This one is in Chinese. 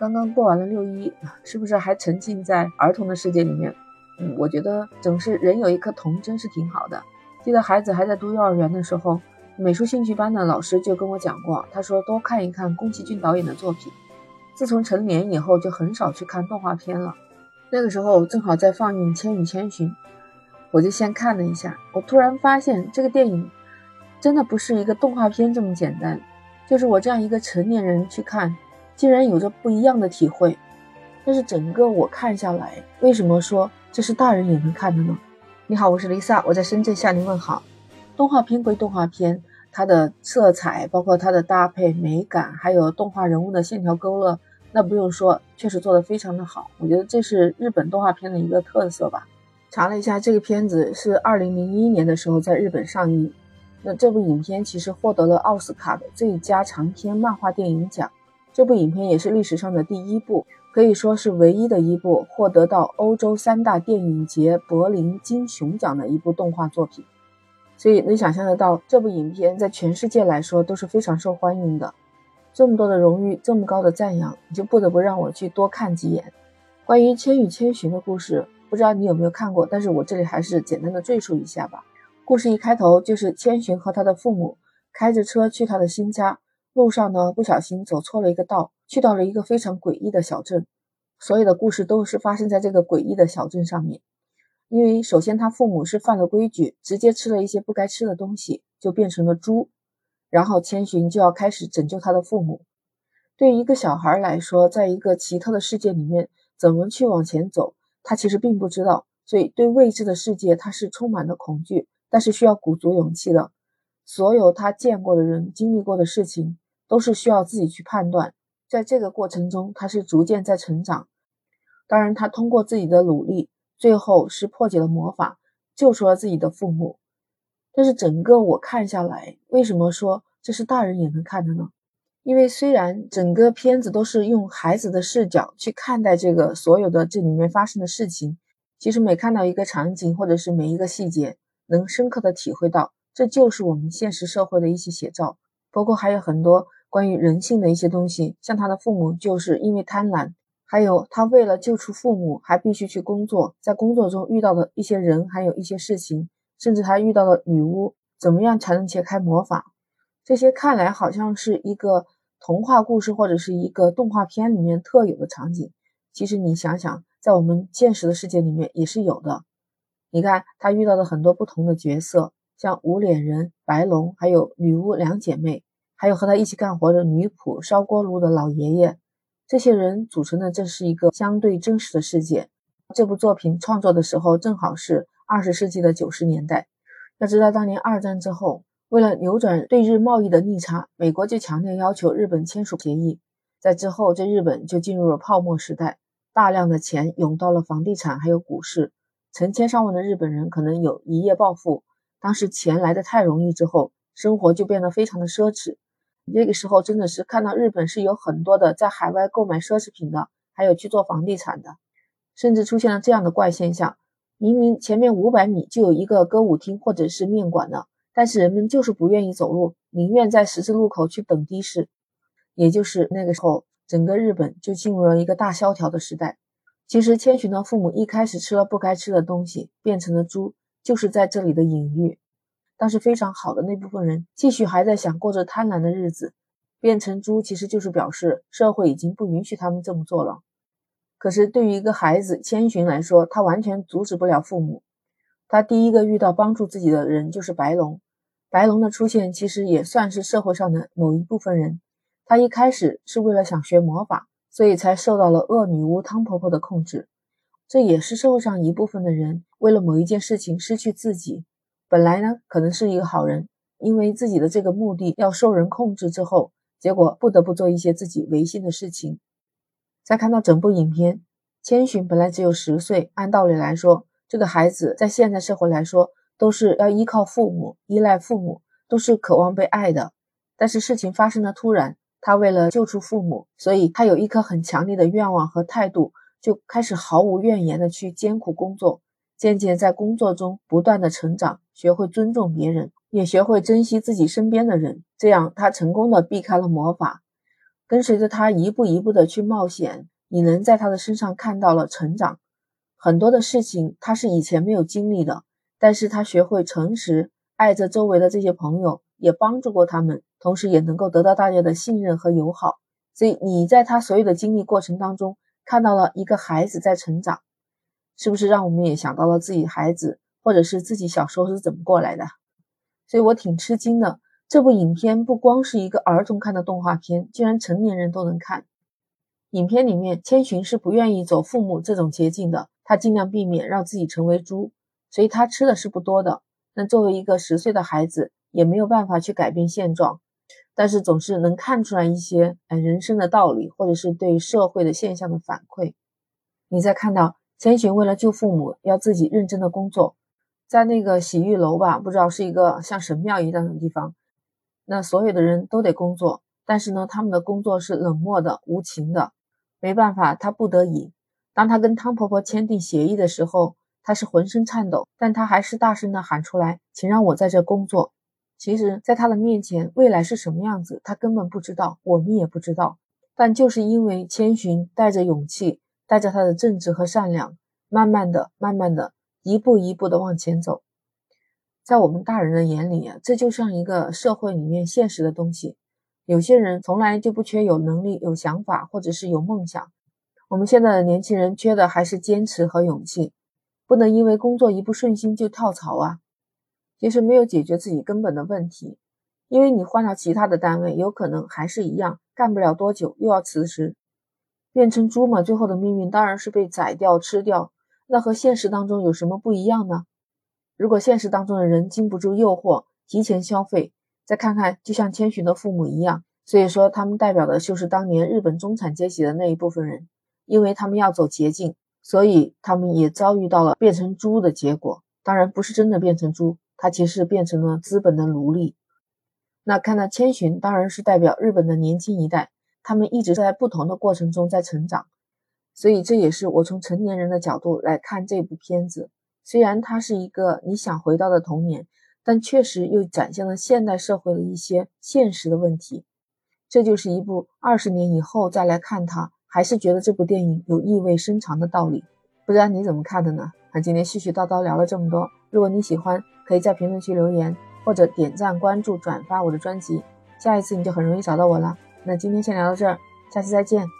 刚刚过完了六一，是不是还沉浸在儿童的世界里面？嗯，我觉得总是人有一颗童真是挺好的。记得孩子还在读幼儿园的时候，美术兴趣班的老师就跟我讲过，他说多看一看宫崎骏导演的作品。自从成年以后，就很少去看动画片了。那个时候正好在放映《千与千寻》，我就先看了一下。我突然发现，这个电影真的不是一个动画片这么简单，就是我这样一个成年人去看。竟然有着不一样的体会，但是整个我看下来，为什么说这是大人也能看的呢？你好，我是 Lisa，我在深圳向您问好。动画片归动画片，它的色彩，包括它的搭配美感，还有动画人物的线条勾勒，那不用说，确实做得非常的好。我觉得这是日本动画片的一个特色吧。查了一下，这个片子是二零零一年的时候在日本上映，那这部影片其实获得了奥斯卡的最佳长篇漫画电影奖。这部影片也是历史上的第一部，可以说是唯一的一部获得到欧洲三大电影节柏林金熊奖的一部动画作品。所以能想象得到，这部影片在全世界来说都是非常受欢迎的。这么多的荣誉，这么高的赞扬，你就不得不让我去多看几眼。关于《千与千寻》的故事，不知道你有没有看过？但是我这里还是简单的赘述一下吧。故事一开头就是千寻和他的父母开着车去他的新家。路上呢，不小心走错了一个道，去到了一个非常诡异的小镇。所有的故事都是发生在这个诡异的小镇上面。因为首先他父母是犯了规矩，直接吃了一些不该吃的东西，就变成了猪。然后千寻就要开始拯救他的父母。对于一个小孩来说，在一个奇特的世界里面，怎么去往前走，他其实并不知道。所以对未知的世界，他是充满了恐惧，但是需要鼓足勇气的。所有他见过的人、经历过的事情，都是需要自己去判断。在这个过程中，他是逐渐在成长。当然，他通过自己的努力，最后是破解了魔法，救出了自己的父母。但是，整个我看下来，为什么说这是大人也能看的呢？因为虽然整个片子都是用孩子的视角去看待这个所有的这里面发生的事情，其实每看到一个场景或者是每一个细节，能深刻的体会到。这就是我们现实社会的一些写照，包括还有很多关于人性的一些东西。像他的父母就是因为贪婪，还有他为了救出父母，还必须去工作，在工作中遇到的一些人，还有一些事情，甚至他遇到了女巫，怎么样才能解开魔法？这些看来好像是一个童话故事或者是一个动画片里面特有的场景，其实你想想，在我们现实的世界里面也是有的。你看他遇到的很多不同的角色。像无脸人、白龙，还有女巫两姐妹，还有和他一起干活的女仆、烧锅炉的老爷爷，这些人组成的这是一个相对真实的世界。这部作品创作的时候正好是二十世纪的九十年代。要知道，当年二战之后，为了扭转对日贸易的逆差，美国就强烈要求日本签署协议。在之后，这日本就进入了泡沫时代，大量的钱涌到了房地产还有股市，成千上万的日本人可能有一夜暴富。当时钱来的太容易之后，生活就变得非常的奢侈。那个时候真的是看到日本是有很多的在海外购买奢侈品的，还有去做房地产的，甚至出现了这样的怪现象：明明前面五百米就有一个歌舞厅或者是面馆的，但是人们就是不愿意走路，宁愿在十字路口去等的士。也就是那个时候，整个日本就进入了一个大萧条的时代。其实千寻的父母一开始吃了不该吃的东西，变成了猪。就是在这里的隐喻，但是非常好的那部分人继续还在想过着贪婪的日子，变成猪其实就是表示社会已经不允许他们这么做了。可是对于一个孩子千寻来说，他完全阻止不了父母。他第一个遇到帮助自己的人就是白龙，白龙的出现其实也算是社会上的某一部分人。他一开始是为了想学魔法，所以才受到了恶女巫汤婆婆的控制。这也是社会上一部分的人为了某一件事情失去自己，本来呢可能是一个好人，因为自己的这个目的要受人控制之后，结果不得不做一些自己违心的事情。再看到整部影片，千寻本来只有十岁，按道理来说，这个孩子在现代社会来说都是要依靠父母、依赖父母，都是渴望被爱的。但是事情发生的突然，他为了救出父母，所以他有一颗很强烈的愿望和态度。就开始毫无怨言的去艰苦工作，渐渐在工作中不断的成长，学会尊重别人，也学会珍惜自己身边的人。这样，他成功的避开了魔法。跟随着他一步一步的去冒险，你能在他的身上看到了成长。很多的事情他是以前没有经历的，但是他学会诚实，爱着周围的这些朋友，也帮助过他们，同时也能够得到大家的信任和友好。所以你在他所有的经历过程当中，看到了一个孩子在成长，是不是让我们也想到了自己孩子，或者是自己小时候是怎么过来的？所以我挺吃惊的，这部影片不光是一个儿童看的动画片，居然成年人都能看。影片里面，千寻是不愿意走父母这种捷径的。他尽量避免让自己成为猪，所以他吃的是不多的。那作为一个十岁的孩子，也没有办法去改变现状，但是总是能看出来一些哎人生的道理，或者是对社会的现象的反馈。你再看到千寻为了救父母，要自己认真的工作，在那个洗浴楼吧，不知道是一个像神庙一样的地方，那所有的人都得工作，但是呢，他们的工作是冷漠的、无情的，没办法，他不得已。当他跟汤婆婆签订协议的时候，他是浑身颤抖，但他还是大声的喊出来：“请让我在这工作。”其实，在他的面前，未来是什么样子，他根本不知道，我们也不知道。但就是因为千寻带着勇气，带着他的正直和善良，慢慢的、慢慢的，一步一步的往前走。在我们大人的眼里啊，这就像一个社会里面现实的东西。有些人从来就不缺有能力、有想法，或者是有梦想。我们现在的年轻人缺的还是坚持和勇气，不能因为工作一不顺心就跳槽啊！其实没有解决自己根本的问题，因为你换到其他的单位，有可能还是一样，干不了多久又要辞职，变成猪嘛。最后的命运当然是被宰掉、吃掉。那和现实当中有什么不一样呢？如果现实当中的人经不住诱惑，提前消费，再看看，就像千寻的父母一样，所以说他们代表的就是当年日本中产阶级的那一部分人。因为他们要走捷径，所以他们也遭遇到了变成猪的结果。当然不是真的变成猪，他其实变成了资本的奴隶。那看到千寻，当然是代表日本的年轻一代，他们一直在不同的过程中在成长。所以这也是我从成年人的角度来看这部片子。虽然它是一个你想回到的童年，但确实又展现了现代社会的一些现实的问题。这就是一部二十年以后再来看它。还是觉得这部电影有意味深长的道理，不知道你怎么看的呢？那今天絮絮叨叨聊了这么多，如果你喜欢，可以在评论区留言或者点赞、关注、转发我的专辑，下一次你就很容易找到我了。那今天先聊到这儿，下期再见。